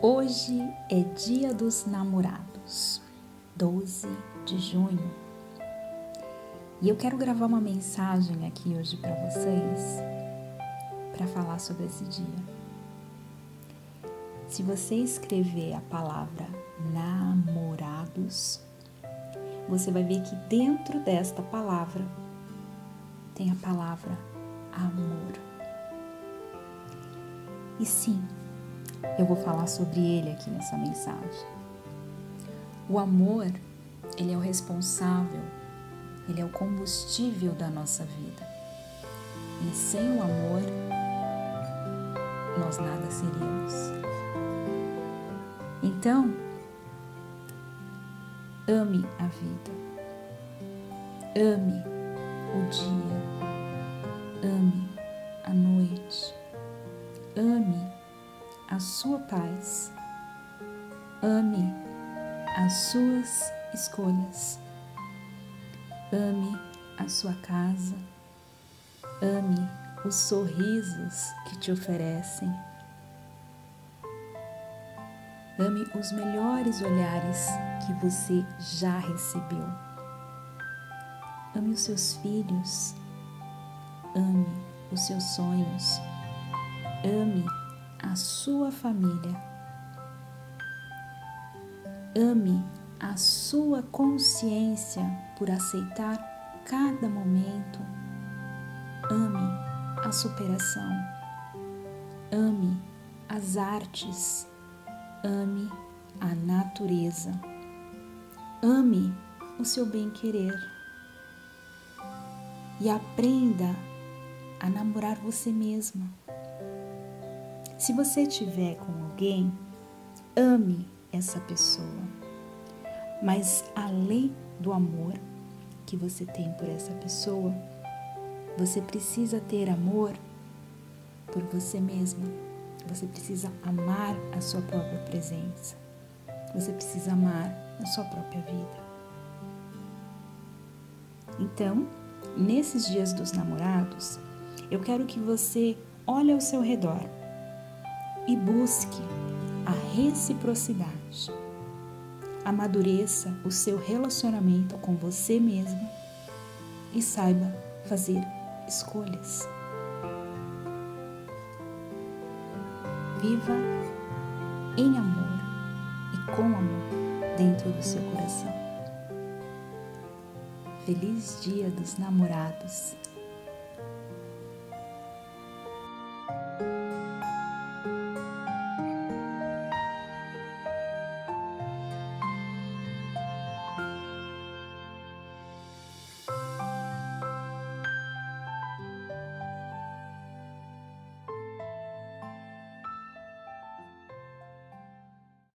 Hoje é Dia dos Namorados, 12 de junho. E eu quero gravar uma mensagem aqui hoje para vocês para falar sobre esse dia. Se você escrever a palavra namorados, você vai ver que dentro desta palavra tem a palavra amor. E sim, eu vou falar sobre ele aqui nessa mensagem. O amor, ele é o responsável, ele é o combustível da nossa vida. E sem o amor, nós nada seríamos. Então, ame a vida. Ame o dia. Ame as suas escolhas. Ame a sua casa. Ame os sorrisos que te oferecem. Ame os melhores olhares que você já recebeu. Ame os seus filhos. Ame os seus sonhos. Ame a sua família. Ame a sua consciência por aceitar cada momento. Ame a superação. Ame as artes. Ame a natureza. Ame o seu bem-querer. E aprenda a namorar você mesma. Se você estiver com alguém, ame essa pessoa. Mas além do amor que você tem por essa pessoa, você precisa ter amor por você mesma. Você precisa amar a sua própria presença. Você precisa amar a sua própria vida. Então, nesses dias dos namorados, eu quero que você olhe ao seu redor e busque a reciprocidade. Amadureça o seu relacionamento com você mesma e saiba fazer escolhas. Viva em amor e com amor dentro do seu coração. Feliz Dia dos Namorados